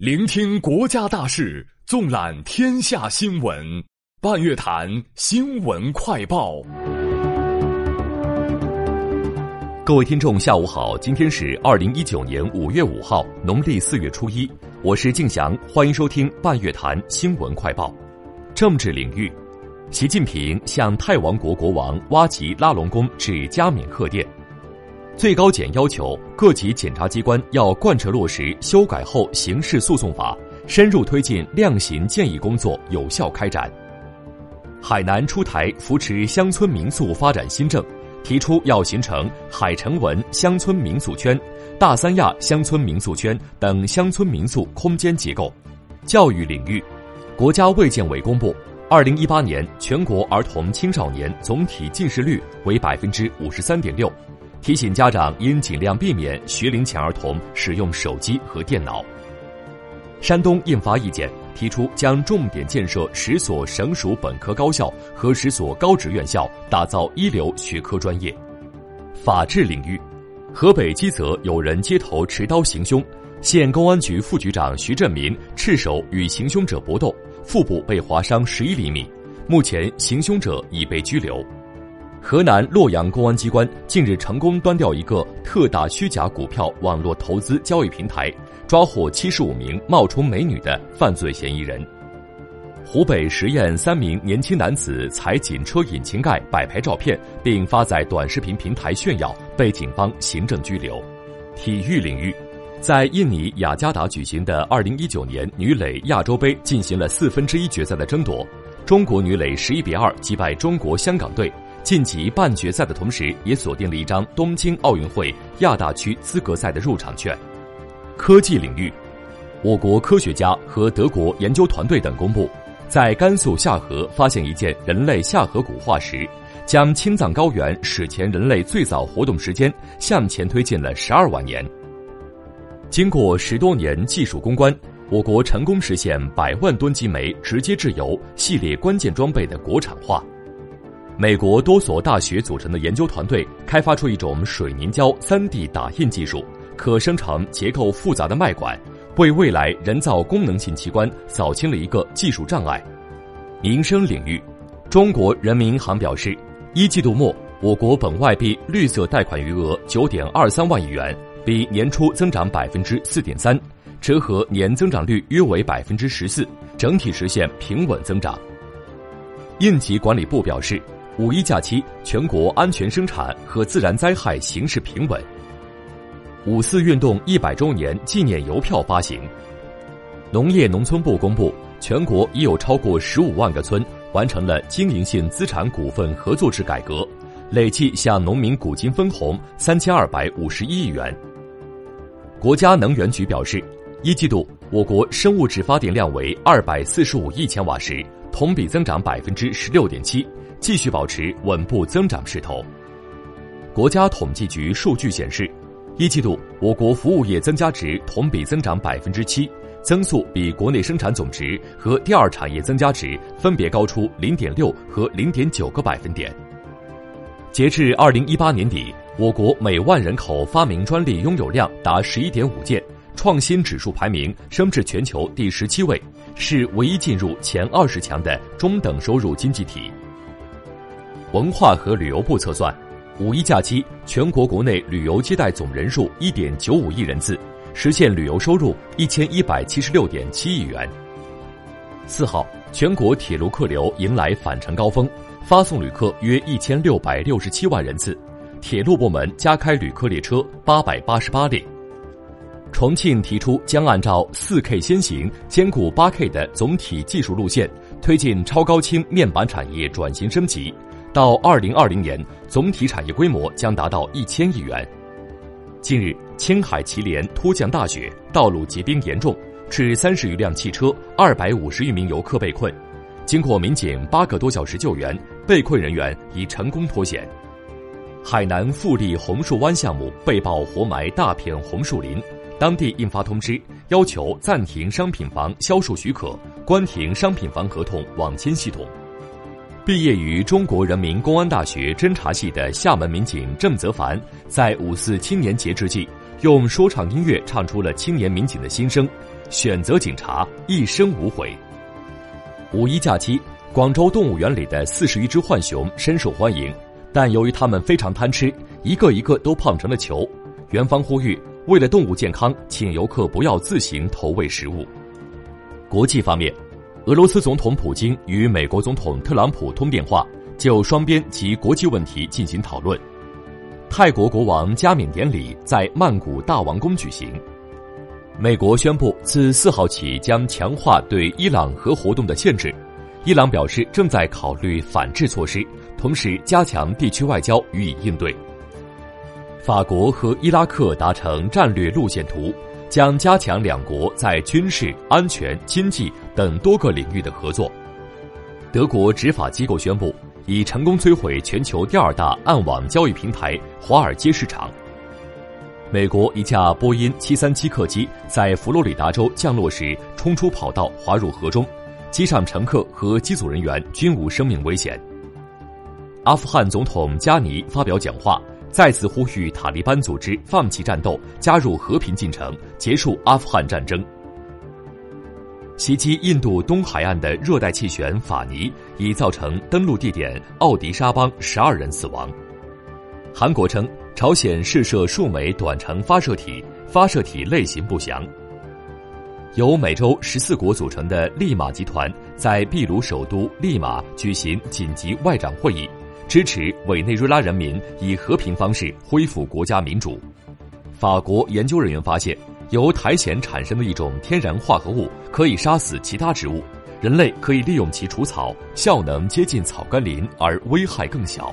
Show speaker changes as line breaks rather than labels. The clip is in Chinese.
聆听国家大事，纵览天下新闻。半月谈新闻快报。
各位听众，下午好，今天是二零一九年五月五号，农历四月初一，我是敬祥，欢迎收听半月谈新闻快报。政治领域，习近平向泰王国国王挖吉拉隆功致加冕贺电。最高检要求各级检察机关要贯彻落实修改后刑事诉讼法，深入推进量刑建议工作有效开展。海南出台扶持乡村民宿发展新政，提出要形成海城文乡村民宿圈、大三亚乡村民宿圈等乡村民宿空间结构。教育领域，国家卫健委公布，二零一八年全国儿童青少年总体近视率为百分之五十三点六。提醒家长应尽量避免学龄前儿童使用手机和电脑。山东印发意见，提出将重点建设十所省属本科高校和十所高职院校，打造一流学科专业。法治领域，河北基泽有人街头持刀行凶，县公安局副局长徐振民赤手与行凶者搏斗，腹部被划伤十一厘米，目前行凶者已被拘留。河南洛阳公安机关近日成功端掉一个特大虚假股票网络投资交易平台，抓获七十五名冒充美女的犯罪嫌疑人。湖北十堰三名年轻男子踩警车引擎盖摆拍照片，并发在短视频平台炫耀，被警方行政拘留。体育领域，在印尼雅加达举行的二零一九年女垒亚洲杯进行了四分之一决赛的争夺，中国女垒十一比二击败中国香港队。晋级半决赛的同时，也锁定了一张东京奥运会亚大区资格赛的入场券。科技领域，我国科学家和德国研究团队等公布，在甘肃夏河发现一件人类下颌骨化石，将青藏高原史前人类最早活动时间向前推进了十二万年。经过十多年技术攻关，我国成功实现百万吨级煤直接制油系列关键装备的国产化。美国多所大学组成的研究团队开发出一种水凝胶 3D 打印技术，可生成结构复杂的脉管，为未来人造功能性器官扫清了一个技术障碍。民生领域，中国人民银行表示，一季度末我国本外币绿色贷款余额9.23万亿元，比年初增长4.3%，折合年增长率约为14%，整体实现平稳增长。应急管理部表示。五一假期，全国安全生产和自然灾害形势平稳。五四运动一百周年纪念邮票发行。农业农村部公布，全国已有超过十五万个村完成了经营性资产股份合作制改革，累计向农民股金分红三千二百五十一亿元。国家能源局表示，一季度我国生物质发电量为二百四十五亿千瓦时，同比增长百分之十六点七。继续保持稳步增长势头。国家统计局数据显示，一季度我国服务业增加值同比增长百分之七，增速比国内生产总值和第二产业增加值分别高出零点六和零点九个百分点。截至二零一八年底，我国每万人口发明专利拥有量达十一点五件，创新指数排名升至全球第十七位，是唯一进入前二十强的中等收入经济体。文化和旅游部测算，五一假期全国国内旅游接待总人数一点九五亿人次，实现旅游收入一千一百七十六点七亿元。四号，全国铁路客流迎来返程高峰，发送旅客约一千六百六十七万人次，铁路部门加开旅客列车八百八十八列。重庆提出将按照四 K 先行、兼顾八 K 的总体技术路线，推进超高清面板产业转型升级。到二零二零年，总体产业规模将达到一千亿元。近日，青海祁连突降大雪，道路结冰严重，致三十余辆汽车、二百五十余名游客被困。经过民警八个多小时救援，被困人员已成功脱险。海南富力红树湾项目被曝活埋大片红树林，当地印发通知，要求暂停商品房销售许可，关停商品房合同网签系统。毕业于中国人民公安大学侦查系的厦门民警郑泽凡，在五四青年节之际，用说唱音乐唱出了青年民警的心声。选择警察，一生无悔。五一假期，广州动物园里的四十余只浣熊深受欢迎，但由于它们非常贪吃，一个一个都胖成了球。园方呼吁，为了动物健康，请游客不要自行投喂食物。国际方面，俄罗斯总统普京与美国总统特朗普通电话，就双边及国际问题进行讨论。泰国国王加冕典礼在曼谷大王宫举行。美国宣布自四号起将强化对伊朗核活动的限制。伊朗表示正在考虑反制措施，同时加强地区外交予以应对。法国和伊拉克达成战略路线图。将加强两国在军事、安全、经济等多个领域的合作。德国执法机构宣布，已成功摧毁全球第二大暗网交易平台华尔街市场。美国一架波音737客机在佛罗里达州降落时冲出跑道，滑入河中，机上乘客和机组人员均无生命危险。阿富汗总统加尼发表讲话。再次呼吁塔利班组织放弃战斗，加入和平进程，结束阿富汗战争。袭击印度东海岸的热带气旋法尼已造成登陆地点奥迪沙邦十二人死亡。韩国称朝鲜试射数枚短程发射体，发射体类型不详。由美洲十四国组成的利马集团在秘鲁首都利马举行紧急外长会议。支持委内瑞拉人民以和平方式恢复国家民主。法国研究人员发现，由苔藓产生的一种天然化合物可以杀死其他植物，人类可以利用其除草，效能接近草甘膦，而危害更小。